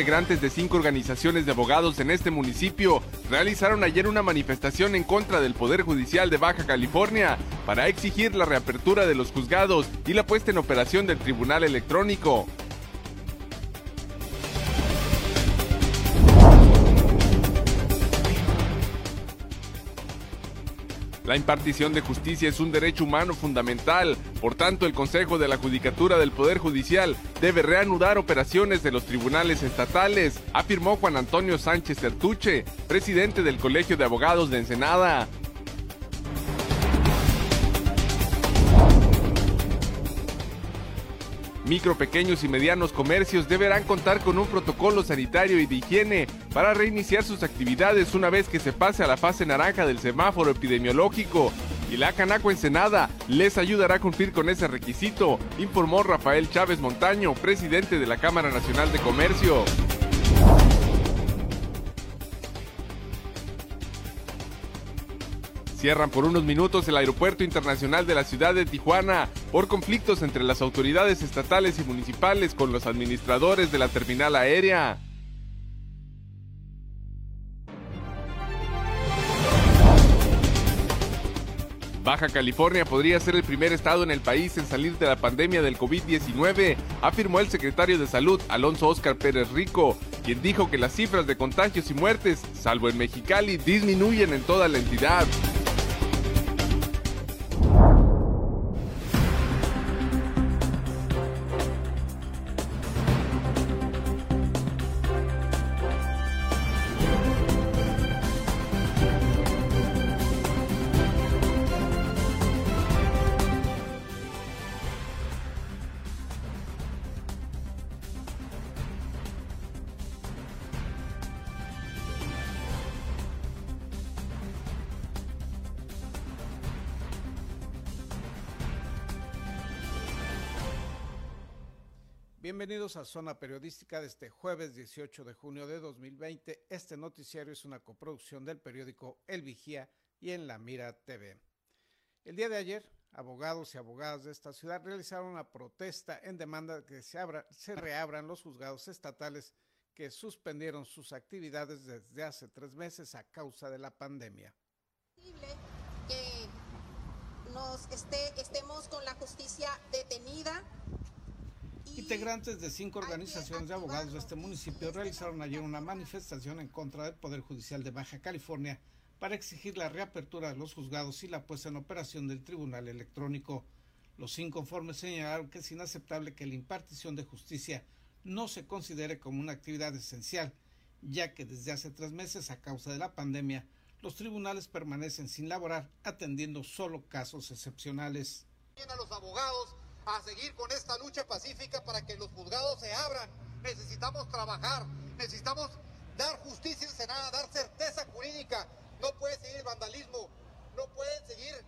Integrantes de cinco organizaciones de abogados en este municipio realizaron ayer una manifestación en contra del Poder Judicial de Baja California para exigir la reapertura de los juzgados y la puesta en operación del Tribunal Electrónico. La impartición de justicia es un derecho humano fundamental, por tanto el Consejo de la Judicatura del Poder Judicial debe reanudar operaciones de los tribunales estatales, afirmó Juan Antonio Sánchez Certuche, presidente del Colegio de Abogados de Ensenada. Micro, pequeños y medianos comercios deberán contar con un protocolo sanitario y de higiene para reiniciar sus actividades una vez que se pase a la fase naranja del semáforo epidemiológico. Y la Canaco Ensenada les ayudará a cumplir con ese requisito, informó Rafael Chávez Montaño, presidente de la Cámara Nacional de Comercio. Cierran por unos minutos el aeropuerto internacional de la ciudad de Tijuana por conflictos entre las autoridades estatales y municipales con los administradores de la terminal aérea. Baja California podría ser el primer estado en el país en salir de la pandemia del COVID-19, afirmó el secretario de Salud Alonso Oscar Pérez Rico, quien dijo que las cifras de contagios y muertes, salvo en Mexicali, disminuyen en toda la entidad. A Zona Periodística de este jueves 18 de junio de 2020. Este noticiario es una coproducción del periódico El Vigía y en La Mira TV. El día de ayer, abogados y abogadas de esta ciudad realizaron una protesta en demanda de que se, abra, se reabran los juzgados estatales que suspendieron sus actividades desde hace tres meses a causa de la pandemia. Que nos esté, estemos con la justicia detenida Integrantes de cinco organizaciones de abogados de este municipio realizaron ayer una manifestación en contra del Poder Judicial de Baja California para exigir la reapertura de los juzgados y la puesta en operación del Tribunal Electrónico. Los inconformes señalaron que es inaceptable que la impartición de justicia no se considere como una actividad esencial, ya que desde hace tres meses, a causa de la pandemia, los tribunales permanecen sin laborar, atendiendo solo casos excepcionales. A los abogados a seguir con esta lucha pacífica para que los juzgados se abran. Necesitamos trabajar, necesitamos dar justicia en Senada, dar certeza jurídica. No puede seguir el vandalismo, no puede seguir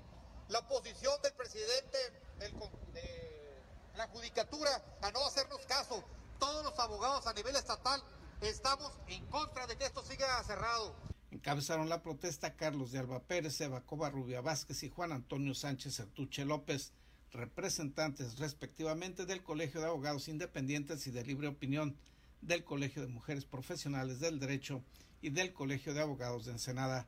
la posición del presidente de la judicatura a no hacernos caso. Todos los abogados a nivel estatal estamos en contra de que esto siga cerrado. Encabezaron la protesta Carlos de Alba Pérez, Eva Rubia Vázquez y Juan Antonio Sánchez Artuche López representantes respectivamente del Colegio de Abogados Independientes y de Libre Opinión, del Colegio de Mujeres Profesionales del Derecho y del Colegio de Abogados de Ensenada.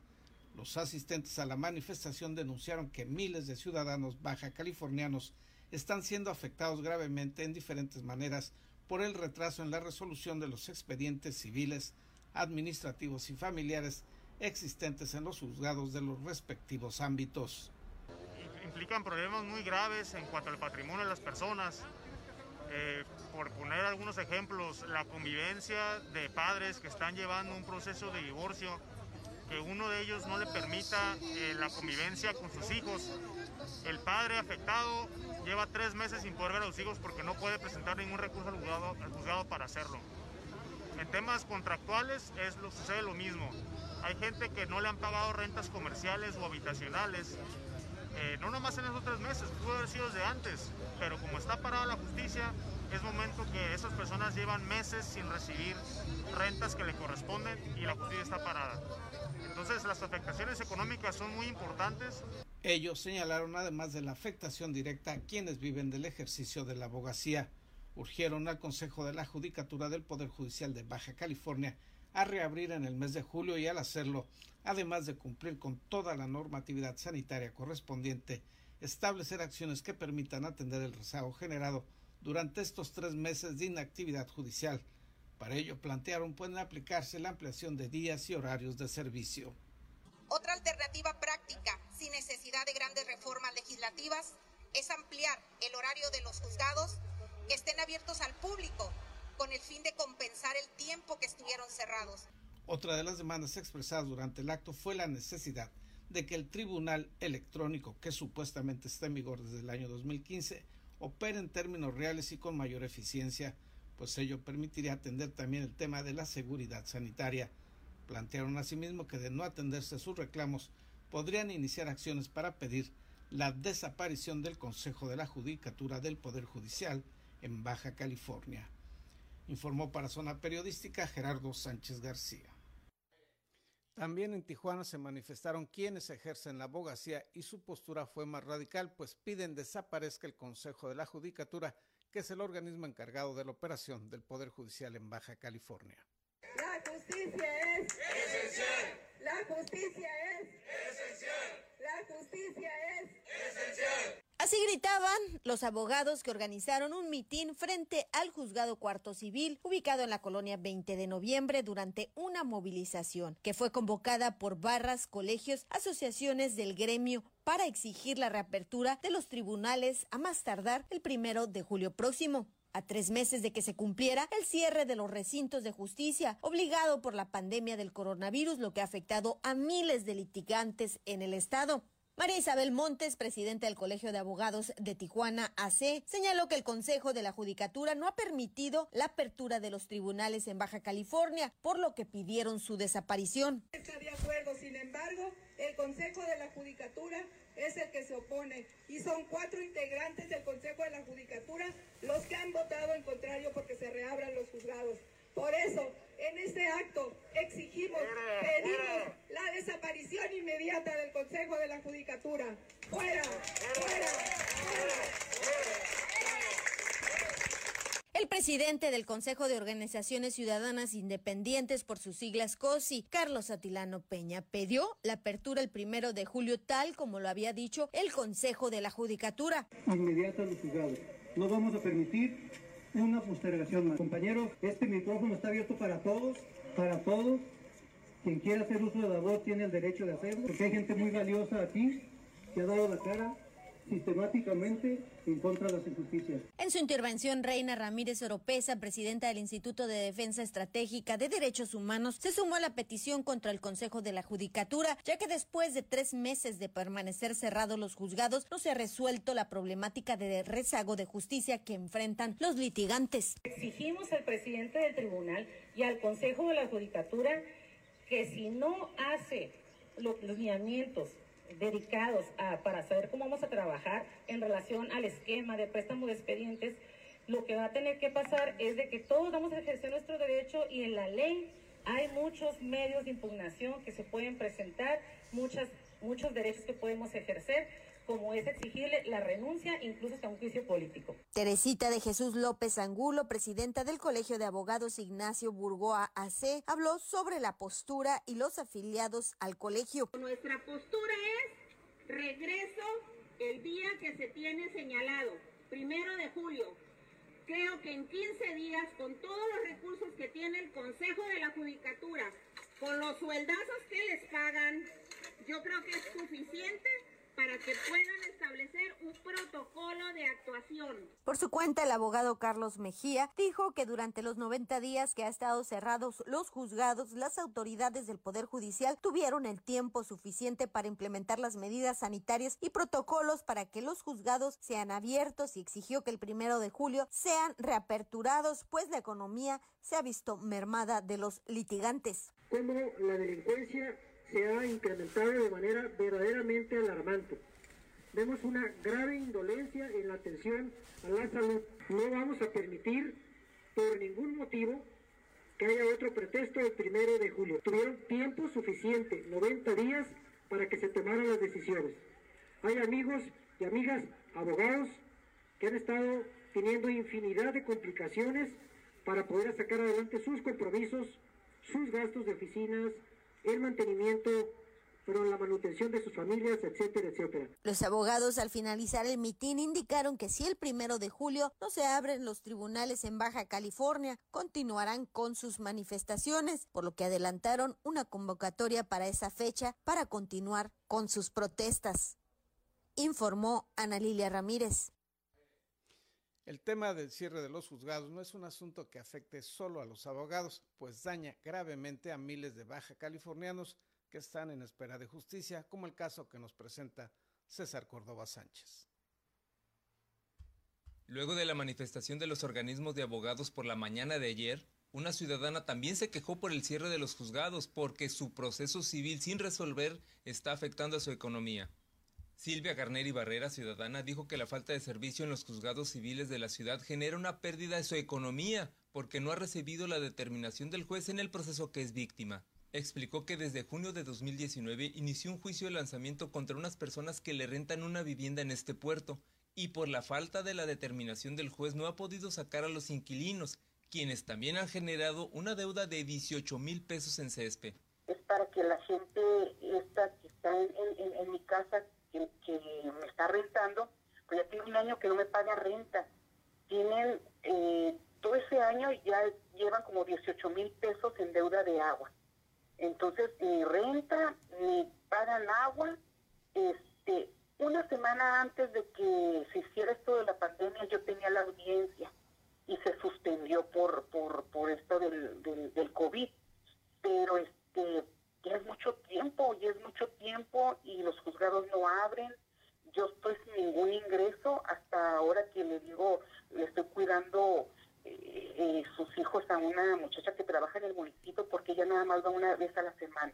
Los asistentes a la manifestación denunciaron que miles de ciudadanos baja californianos están siendo afectados gravemente en diferentes maneras por el retraso en la resolución de los expedientes civiles, administrativos y familiares existentes en los juzgados de los respectivos ámbitos implican problemas muy graves en cuanto al patrimonio de las personas. Eh, por poner algunos ejemplos, la convivencia de padres que están llevando un proceso de divorcio, que uno de ellos no le permita eh, la convivencia con sus hijos. El padre afectado lleva tres meses sin poder ver a los hijos porque no puede presentar ningún recurso al juzgado, al juzgado para hacerlo. En temas contractuales es lo, sucede lo mismo. Hay gente que no le han pagado rentas comerciales o habitacionales eh, no nomás en esos tres meses, pudo haber sido desde antes, pero como está parada la justicia, es momento que esas personas llevan meses sin recibir rentas que le corresponden y la justicia está parada. Entonces las afectaciones económicas son muy importantes. Ellos señalaron además de la afectación directa a quienes viven del ejercicio de la abogacía. urgieron al Consejo de la Judicatura del Poder Judicial de Baja California a reabrir en el mes de julio y al hacerlo, además de cumplir con toda la normatividad sanitaria correspondiente, establecer acciones que permitan atender el rezago generado durante estos tres meses de inactividad judicial. Para ello plantearon pueden aplicarse la ampliación de días y horarios de servicio. Otra alternativa práctica, sin necesidad de grandes reformas legislativas, es ampliar el horario de los juzgados que estén abiertos al público con el fin de compensar el tiempo que estuvieron cerrados. Otra de las demandas expresadas durante el acto fue la necesidad de que el tribunal electrónico, que supuestamente está en vigor desde el año 2015, opere en términos reales y con mayor eficiencia, pues ello permitiría atender también el tema de la seguridad sanitaria. Plantearon asimismo que de no atenderse sus reclamos, podrían iniciar acciones para pedir la desaparición del Consejo de la Judicatura del Poder Judicial en Baja California. Informó para Zona Periodística Gerardo Sánchez García. También en Tijuana se manifestaron quienes ejercen la abogacía y su postura fue más radical, pues piden desaparezca el Consejo de la Judicatura, que es el organismo encargado de la operación del Poder Judicial en Baja California. La justicia es esencial. La justicia es esencial. La justicia es esencial. Así gritaban los abogados que organizaron un mitin frente al juzgado cuarto civil ubicado en la colonia 20 de noviembre durante una movilización que fue convocada por barras, colegios, asociaciones del gremio para exigir la reapertura de los tribunales a más tardar el primero de julio próximo a tres meses de que se cumpliera el cierre de los recintos de justicia, obligado por la pandemia del coronavirus, lo que ha afectado a miles de litigantes en el estado. María Isabel Montes, presidenta del Colegio de Abogados de Tijuana AC, señaló que el Consejo de la Judicatura no ha permitido la apertura de los tribunales en Baja California, por lo que pidieron su desaparición. Está de acuerdo, sin embargo, el Consejo de la Judicatura es el que se opone y son cuatro integrantes del Consejo de la Judicatura los que han votado en contrario porque se reabran los juzgados. Por eso, en este acto exigimos, pedimos la desaparición inmediata del Consejo de la Judicatura. ¡Fuera! ¡Fuera! El presidente del Consejo de Organizaciones Ciudadanas Independientes por sus siglas COSI, Carlos Atilano Peña, pidió la apertura el primero de julio tal como lo había dicho el Consejo de la Judicatura. Inmediata a los juzgados. No vamos a permitir una postergación más. Compañeros, este micrófono está abierto para todos, para todos. Quien quiera hacer uso de la voz tiene el derecho de hacerlo, porque hay gente muy valiosa aquí que ha dado la cara sistemáticamente en contra de las injusticias. En su intervención, Reina Ramírez Oropesa, presidenta del Instituto de Defensa Estratégica de Derechos Humanos, se sumó a la petición contra el Consejo de la Judicatura, ya que después de tres meses de permanecer cerrados los juzgados, no se ha resuelto la problemática de rezago de justicia que enfrentan los litigantes. Exigimos al presidente del tribunal y al Consejo de la Judicatura que si no hace los lineamientos dedicados a, para saber cómo vamos a trabajar en relación al esquema de préstamo de expedientes, lo que va a tener que pasar es de que todos vamos a ejercer nuestro derecho y en la ley hay muchos medios de impugnación que se pueden presentar, muchas, muchos derechos que podemos ejercer, como es exigirle la renuncia, incluso hasta un juicio político. Teresita de Jesús López Angulo, presidenta del Colegio de Abogados Ignacio Burgoa AC, habló sobre la postura y los afiliados al colegio. Nuestra postura es regreso el día que se tiene señalado, primero de julio. Creo que en 15 días, con todos los recursos que tiene el Consejo de la Judicatura, con los sueldazos que les pagan, yo creo que es suficiente para que puedan establecer un protocolo de actuación. Por su cuenta, el abogado Carlos Mejía dijo que durante los 90 días que ha estado cerrados los juzgados, las autoridades del Poder Judicial tuvieron el tiempo suficiente para implementar las medidas sanitarias y protocolos para que los juzgados sean abiertos y exigió que el primero de julio sean reaperturados, pues la economía se ha visto mermada de los litigantes. Como la delincuencia se ha incrementado de manera verdaderamente alarmante. Vemos una grave indolencia en la atención a la salud. No vamos a permitir por ningún motivo que haya otro pretexto el primero de julio. Tuvieron tiempo suficiente, 90 días, para que se tomaran las decisiones. Hay amigos y amigas abogados que han estado teniendo infinidad de complicaciones para poder sacar adelante sus compromisos, sus gastos de oficinas, el mantenimiento, pero la manutención de sus familias, etcétera, etcétera. Los abogados al finalizar el mitin indicaron que si el primero de julio no se abren los tribunales en Baja California, continuarán con sus manifestaciones, por lo que adelantaron una convocatoria para esa fecha para continuar con sus protestas. Informó Ana Lilia Ramírez. El tema del cierre de los juzgados no es un asunto que afecte solo a los abogados, pues daña gravemente a miles de baja californianos que están en espera de justicia, como el caso que nos presenta César Córdoba Sánchez. Luego de la manifestación de los organismos de abogados por la mañana de ayer, una ciudadana también se quejó por el cierre de los juzgados porque su proceso civil sin resolver está afectando a su economía. Silvia Garneri Barrera, ciudadana, dijo que la falta de servicio en los juzgados civiles de la ciudad genera una pérdida de su economía porque no ha recibido la determinación del juez en el proceso que es víctima. Explicó que desde junio de 2019 inició un juicio de lanzamiento contra unas personas que le rentan una vivienda en este puerto y por la falta de la determinación del juez no ha podido sacar a los inquilinos, quienes también han generado una deuda de 18 mil pesos en césped. Es para que la gente esta que está en, en mi casa que, me está rentando, pues ya tiene un año que no me paga renta. Tienen, eh, todo ese año ya llevan como 18 mil pesos en deuda de agua. Entonces, ni renta, ni pagan agua. Este, una semana antes de que se hiciera esto de la pandemia, yo tenía la audiencia y se suspendió por, por, por esto del, del COVID. Pero este, ya es mucho tiempo, ya es mucho tiempo y los juzgados no abren. Yo estoy sin ningún ingreso hasta ahora que le digo, le estoy cuidando eh, eh, sus hijos a una muchacha que trabaja en el municipio porque ella nada más va una vez a la semana.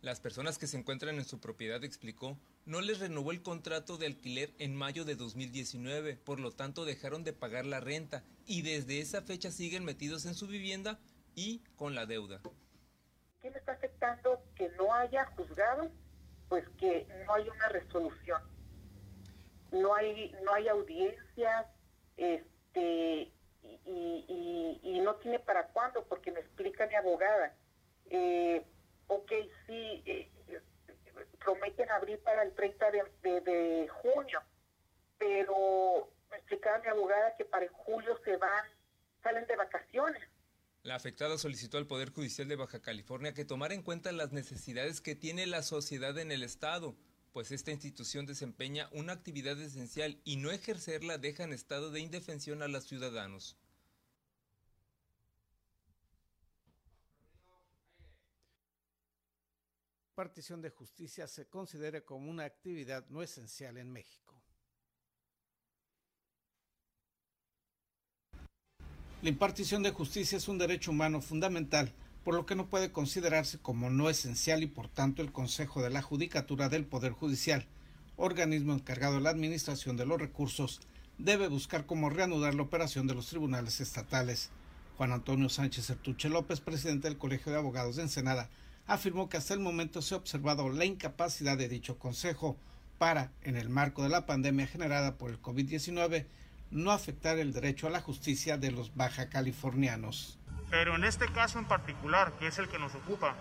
Las personas que se encuentran en su propiedad, explicó, no les renovó el contrato de alquiler en mayo de 2019, por lo tanto dejaron de pagar la renta y desde esa fecha siguen metidos en su vivienda y con la deuda. ¿Qué me está afectando que no haya juzgado? Pues que no hay una resolución. No hay, no hay audiencias, este, y, no tiene para cuándo, porque me explica mi abogada. Eh, ok, sí, eh, prometen abrir para el 30 de, de, junio, pero me explicaba mi abogada que para julio se van, salen de vacaciones. La afectada solicitó al Poder Judicial de Baja California que tomara en cuenta las necesidades que tiene la sociedad en el Estado, pues esta institución desempeña una actividad esencial y no ejercerla deja en estado de indefensión a los ciudadanos. Partición de justicia se considere como una actividad no esencial en México. La impartición de justicia es un derecho humano fundamental, por lo que no puede considerarse como no esencial y por tanto el Consejo de la Judicatura del Poder Judicial, organismo encargado de la administración de los recursos, debe buscar cómo reanudar la operación de los tribunales estatales. Juan Antonio Sánchez Ertuche López, presidente del Colegio de Abogados de Ensenada, afirmó que hasta el momento se ha observado la incapacidad de dicho Consejo para, en el marco de la pandemia generada por el COVID-19, no afectar el derecho a la justicia de los baja californianos. Pero en este caso en particular, que es el que nos ocupa,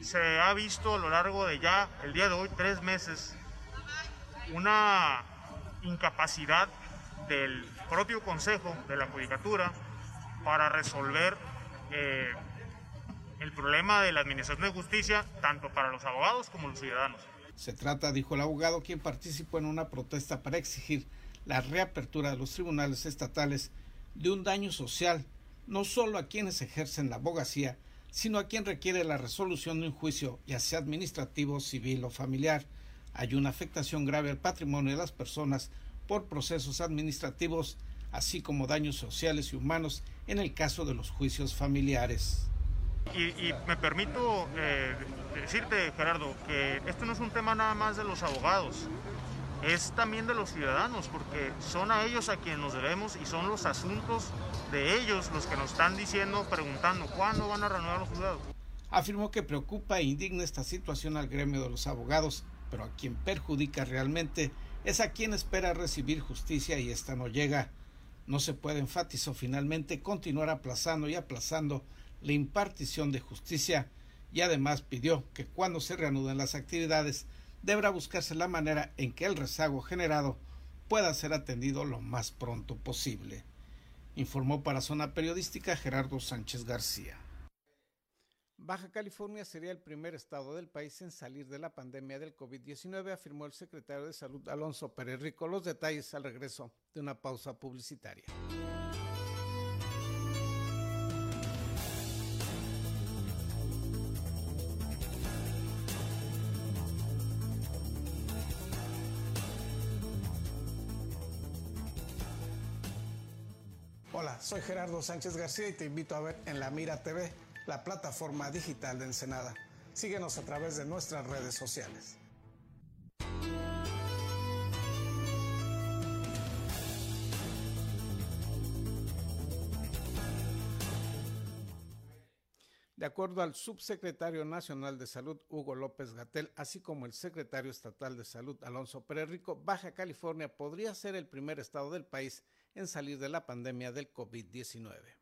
se ha visto a lo largo de ya, el día de hoy, tres meses, una incapacidad del propio Consejo de la Judicatura para resolver eh, el problema de la Administración de Justicia, tanto para los abogados como los ciudadanos. Se trata, dijo el abogado, quien participó en una protesta para exigir la reapertura de los tribunales estatales de un daño social no solo a quienes ejercen la abogacía, sino a quien requiere la resolución de un juicio, ya sea administrativo, civil o familiar. Hay una afectación grave al patrimonio de las personas por procesos administrativos, así como daños sociales y humanos en el caso de los juicios familiares. Y, me permito eh, decirte, Gerardo, que esto no es un tema nada más de los abogados es también de los ciudadanos, porque son a ellos a quienes nos debemos y son los asuntos de ellos los que nos están diciendo, preguntando, ¿cuándo van a renovar los juzgados? Afirmó que preocupa e indigna esta situación al gremio de los abogados, pero a quien perjudica realmente es a quien espera recibir justicia y esta no llega. No se puede, enfatizó finalmente, continuar aplazando y aplazando la impartición de justicia y además pidió que cuando se reanuden las actividades deberá buscarse la manera en que el rezago generado pueda ser atendido lo más pronto posible. Informó para Zona Periodística Gerardo Sánchez García. Baja California sería el primer estado del país en salir de la pandemia del COVID-19, afirmó el secretario de Salud Alonso Pérez Rico. Los detalles al regreso de una pausa publicitaria. Soy Gerardo Sánchez García y te invito a ver en La Mira TV la plataforma digital de Ensenada. Síguenos a través de nuestras redes sociales. De acuerdo al subsecretario nacional de Salud, Hugo López Gatel, así como el secretario estatal de Salud, Alonso Pérez Rico, Baja California podría ser el primer estado del país en salir de la pandemia del COVID-19.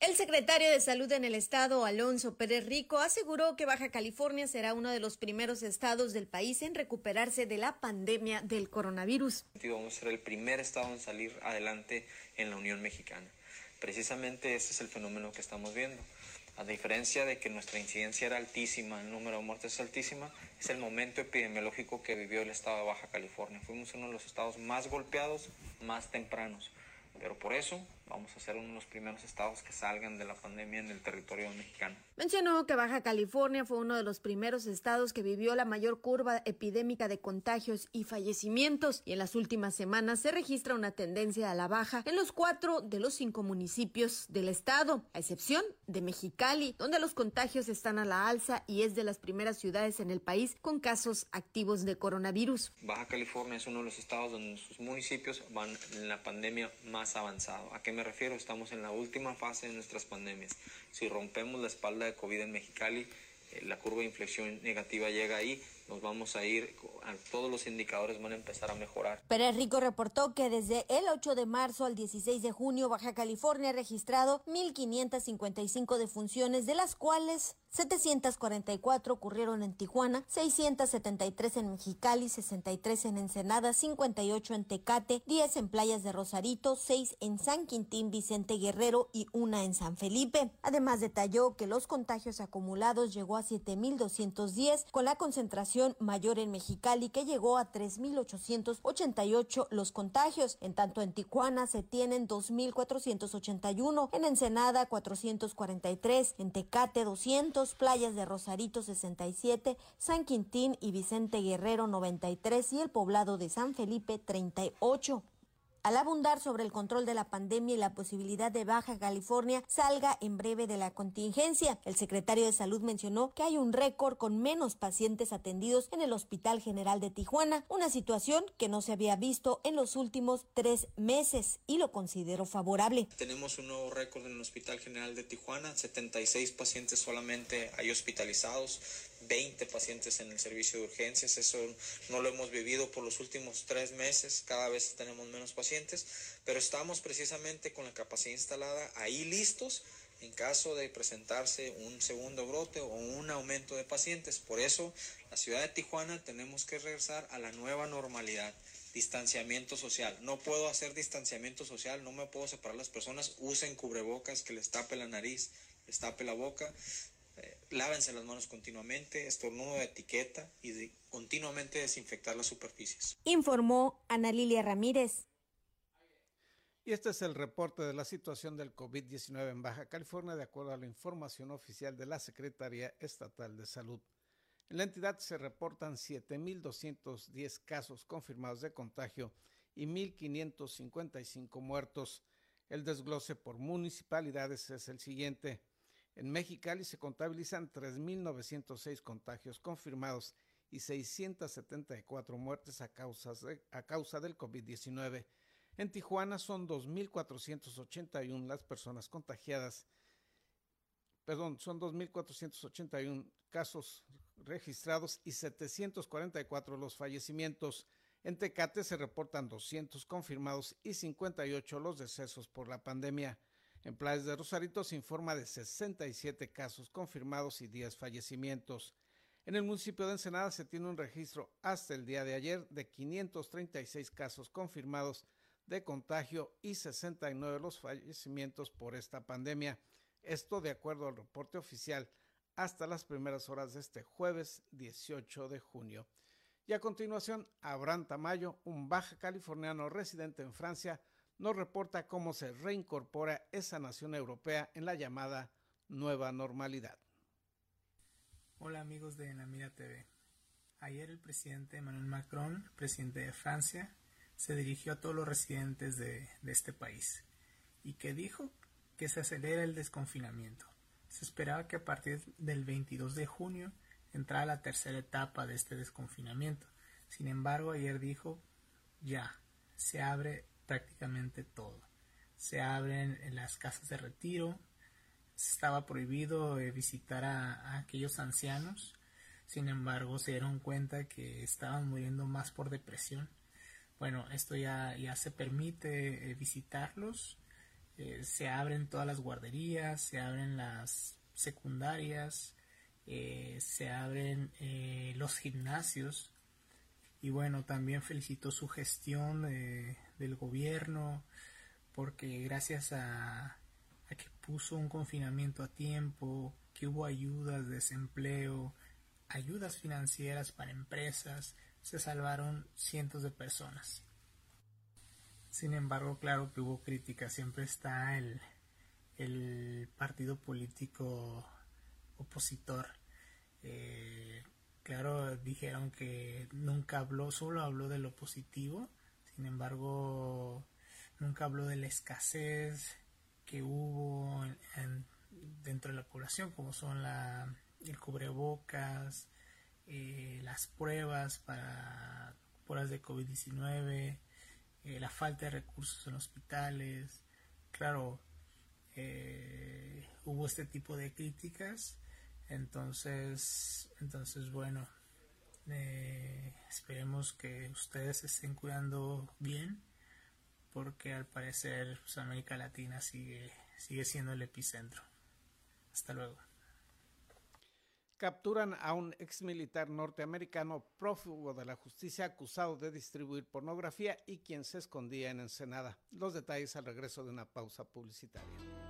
El secretario de Salud en el estado, Alonso Pérez Rico, aseguró que Baja California será uno de los primeros estados del país en recuperarse de la pandemia del coronavirus. Vamos a ser el primer estado en salir adelante en la Unión Mexicana. Precisamente ese es el fenómeno que estamos viendo. A diferencia de que nuestra incidencia era altísima, el número de muertes es altísima, es el momento epidemiológico que vivió el estado de Baja California. Fuimos uno de los estados más golpeados, más tempranos. Pero por eso vamos a ser uno de los primeros estados que salgan de la pandemia en el territorio mexicano. Mencionó que Baja California fue uno de los primeros estados que vivió la mayor curva epidémica de contagios y fallecimientos y en las últimas semanas se registra una tendencia a la baja en los cuatro de los cinco municipios del estado, a excepción de Mexicali, donde los contagios están a la alza y es de las primeras ciudades en el país con casos activos de coronavirus. Baja California es uno de los estados donde sus municipios van en la pandemia más avanzado. ¿A qué me refiero? Estamos en la última fase de nuestras pandemias. Si rompemos la espalda de COVID en Mexicali, eh, la curva de inflexión negativa llega ahí, nos vamos a ir, todos los indicadores van a empezar a mejorar. Pérez Rico reportó que desde el 8 de marzo al 16 de junio, Baja California ha registrado 1.555 defunciones, de las cuales 744 ocurrieron en Tijuana, 673 en Mexicali, 63 en Ensenada, 58 en Tecate, 10 en Playas de Rosarito, 6 en San Quintín, Vicente Guerrero y una en San Felipe. Además detalló que los contagios acumulados llegó a 7.210 con la concentración mayor en Mexicali que llegó a 3.888 los contagios. En tanto en Tijuana se tienen 2.481, en Ensenada 443, en Tecate 200 Playas de Rosarito 67, San Quintín y Vicente Guerrero 93 y el poblado de San Felipe 38. Al abundar sobre el control de la pandemia y la posibilidad de Baja California salga en breve de la contingencia, el secretario de Salud mencionó que hay un récord con menos pacientes atendidos en el Hospital General de Tijuana, una situación que no se había visto en los últimos tres meses y lo considero favorable. Tenemos un nuevo récord en el Hospital General de Tijuana, 76 pacientes solamente hay hospitalizados, 20 pacientes en el servicio de urgencias. Eso no lo hemos vivido por los últimos tres meses. Cada vez tenemos menos pacientes, pero estamos precisamente con la capacidad instalada ahí listos en caso de presentarse un segundo brote o un aumento de pacientes. Por eso, la ciudad de Tijuana tenemos que regresar a la nueva normalidad. Distanciamiento social. No puedo hacer distanciamiento social, no me puedo separar las personas. Usen cubrebocas que les tape la nariz, les tape la boca lávense las manos continuamente, estornudo de etiqueta y de continuamente desinfectar las superficies. Informó Ana Lilia Ramírez. Y este es el reporte de la situación del COVID-19 en Baja California, de acuerdo a la información oficial de la Secretaría Estatal de Salud. En la entidad se reportan 7.210 casos confirmados de contagio y 1.555 muertos. El desglose por municipalidades es el siguiente. En Mexicali se contabilizan 3.906 contagios confirmados y 674 muertes a, causa del COVID-19. En Tijuana son 2.481 las personas contagiadas, perdón, son 2.481 casos registrados y 744 los fallecimientos. En Tecate se reportan 200 confirmados y 58 los decesos por la pandemia. En Playas de Rosarito se informa de 67 casos confirmados y 10 fallecimientos. En el municipio de Ensenada se tiene un registro hasta el día de ayer de 536 casos confirmados de contagio y 69 los fallecimientos por esta pandemia. Esto de acuerdo al reporte oficial hasta las primeras horas de este jueves 18 de junio. Y a continuación, Abraham Tamayo, un baja californiano residente en Francia, nos reporta cómo se reincorpora esa nación europea en la llamada nueva normalidad. Hola amigos de La TV. Ayer el presidente Emmanuel Macron, presidente de Francia, se dirigió a todos los residentes de, de este país y que dijo que se acelera el desconfinamiento. Se esperaba que a partir del 22 de junio entrara la tercera etapa de este desconfinamiento. Sin embargo, ayer dijo ya, se abre prácticamente todo. Se abren las casas de retiro, estaba prohibido eh, visitar a, aquellos ancianos, sin embargo se dieron cuenta que estaban muriendo más por depresión. Bueno, esto ya, ya se permite eh, visitarlos, eh, se abren todas las guarderías, se abren las secundarias, se abren los gimnasios y bueno, también felicito su gestión del gobierno porque gracias a, que puso un confinamiento a tiempo, que hubo ayudas de desempleo, ayudas financieras para empresas, se salvaron cientos de personas. Sin embargo, claro que hubo crítica, siempre está el, el partido político opositor. Eh, claro, dijeron que nunca habló, solo habló de lo positivo, sin embargo, nunca habló de la escasez, que hubo dentro de la población, como son la, el cubrebocas, eh, las pruebas para pruebas de COVID-19, eh, la falta de recursos en hospitales. Claro, eh, hubo este tipo de críticas, entonces, entonces bueno, esperemos que ustedes se estén cuidando bien porque al parecer pues, América Latina sigue, sigue siendo el epicentro. Hasta luego. Capturan a un ex militar norteamericano prófugo de la justicia acusado de distribuir pornografía y quien se escondía en Ensenada. Los detalles al regreso de una pausa publicitaria.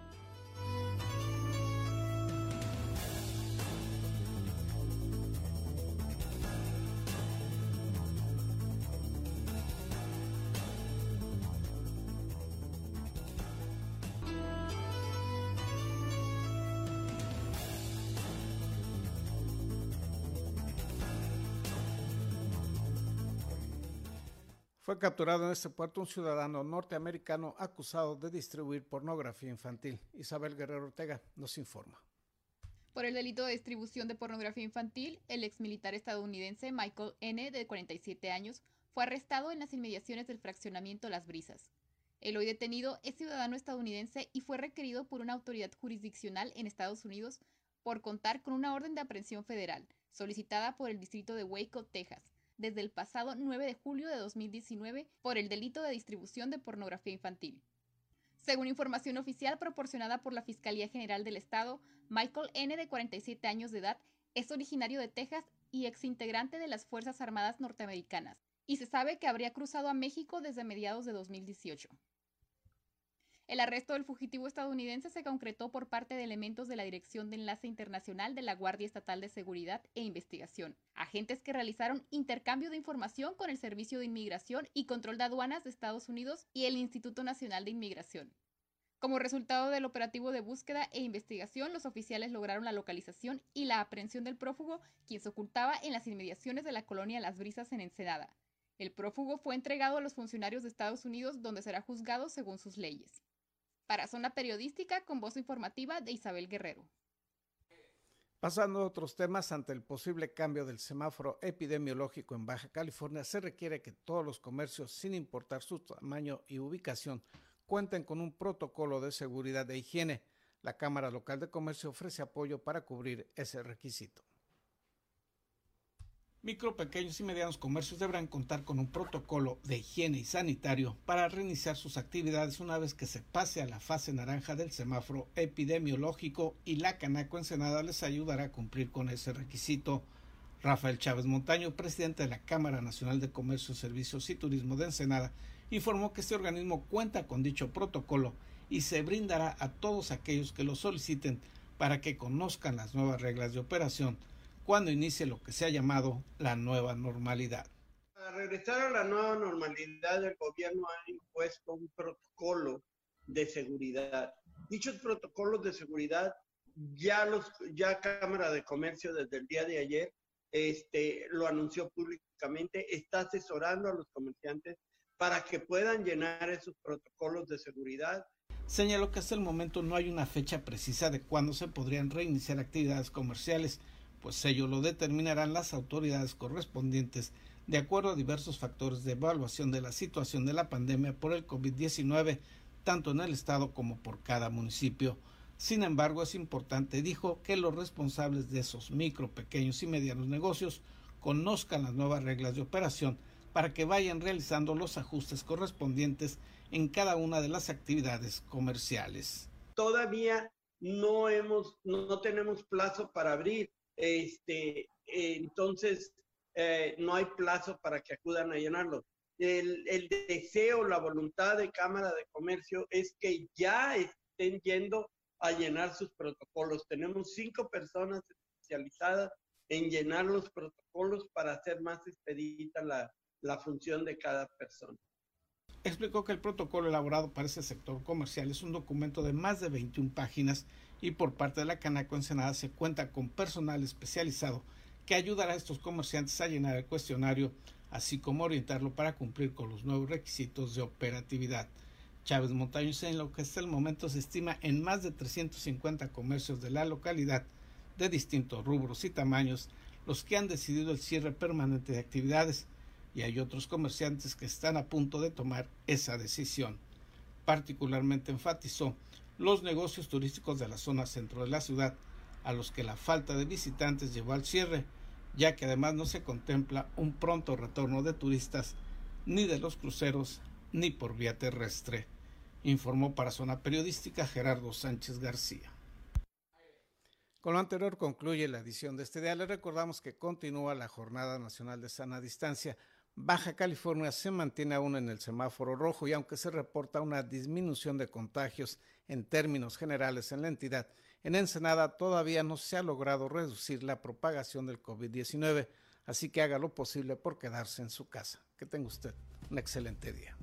Fue capturado en este puerto un ciudadano norteamericano acusado de distribuir pornografía infantil. Isabel Guerrero Ortega nos informa. Por el delito de distribución de pornografía infantil, el exmilitar estadounidense Michael N., de 47 años, fue arrestado en las inmediaciones del fraccionamiento Las Brisas. El hoy detenido es ciudadano estadounidense y fue requerido por una autoridad jurisdiccional en Estados Unidos por contar con una orden de aprehensión federal, solicitada por el distrito de Waco, Texas, desde el pasado 9 de julio de 2019 por el delito de distribución de pornografía infantil. Según información oficial proporcionada por la Fiscalía General del Estado, Michael N., de 47 años de edad, es originario de Texas y exintegrante de las Fuerzas Armadas norteamericanas, y se sabe que habría cruzado a México desde mediados de 2018. El arresto del fugitivo estadounidense se concretó por parte de elementos de la Dirección de Enlace Internacional de la Guardia Estatal de Seguridad e Investigación, agentes que realizaron intercambio de información con el Servicio de Inmigración y Control de Aduanas de Estados Unidos y el Instituto Nacional de Inmigración. Como resultado del operativo de búsqueda e investigación, los oficiales lograron la localización y la aprehensión del prófugo, quien se ocultaba en las inmediaciones de la colonia Las Brisas en Ensenada. El prófugo fue entregado a los funcionarios de Estados Unidos donde será juzgado según sus leyes. Para Zona Periodística, con voz informativa de Isabel Guerrero. Pasando a otros temas, ante el posible cambio del semáforo epidemiológico en Baja California, se requiere que todos los comercios, sin importar su tamaño y ubicación, cuenten con un protocolo de seguridad e higiene. La Cámara Local de Comercio ofrece apoyo para cubrir ese requisito. Micro, pequeños y medianos comercios deberán contar con un protocolo de higiene y sanitario para reiniciar sus actividades una vez que se pase a la fase naranja del semáforo epidemiológico y la Canaco Ensenada les ayudará a cumplir con ese requisito. Rafael Chávez Montaño, presidente de la Cámara Nacional de Comercio, Servicios y Turismo de Ensenada, informó que este organismo cuenta con dicho protocolo y se brindará a todos aquellos que lo soliciten para que conozcan las nuevas reglas de operación cuando inicie lo que se ha llamado la nueva normalidad. Para regresar a la nueva normalidad, el gobierno ha impuesto un protocolo de seguridad. Dichos protocolos de seguridad ya los ya Cámara de Comercio desde el día de ayer este, lo anunció públicamente, está asesorando a los comerciantes para que puedan llenar esos protocolos de seguridad. Señaló que hasta el momento no hay una fecha precisa de cuándo se podrían reiniciar actividades comerciales, pues ello lo determinarán las autoridades correspondientes de acuerdo a diversos factores de evaluación de la situación de la pandemia por el COVID-19, tanto en el estado como por cada municipio. Sin embargo, es importante, dijo, que los responsables de esos micro, pequeños y medianos negocios conozcan las nuevas reglas de operación para que vayan realizando los ajustes correspondientes en cada una de las actividades comerciales. Todavía no hemos, no tenemos plazo para abrir este, entonces eh, no hay plazo para que acudan a llenarlo. El, deseo, la voluntad de Cámara de Comercio es que ya estén yendo a llenar sus protocolos. Tenemos cinco personas especializadas en llenar los protocolos para hacer más expedita la, la función de cada persona. Explicó que el protocolo elaborado para ese sector comercial es un documento de más de 21 páginas y por parte de la Canaco Ensenada se cuenta con personal especializado que ayudará a estos comerciantes a llenar el cuestionario, así como orientarlo para cumplir con los nuevos requisitos de operatividad. Chávez Montaño en lo que hasta el momento se estima en más de 350 comercios de la localidad de distintos rubros y tamaños los que han decidido el cierre permanente de actividades y hay otros comerciantes que están a punto de tomar esa decisión. Particularmente enfatizó los negocios turísticos de la zona centro de la ciudad, a los que la falta de visitantes llevó al cierre, ya que además no se contempla un pronto retorno de turistas ni de los cruceros ni por vía terrestre, informó para Zona Periodística Gerardo Sánchez García. Con lo anterior concluye la edición de este día. Le recordamos que continúa la Jornada Nacional de Sana Distancia. Baja California se mantiene aún en el semáforo rojo y aunque se reporta una disminución de contagios en términos generales en la entidad, en Ensenada todavía no se ha logrado reducir la propagación del COVID-19, así que haga lo posible por quedarse en su casa. Que tenga usted un excelente día.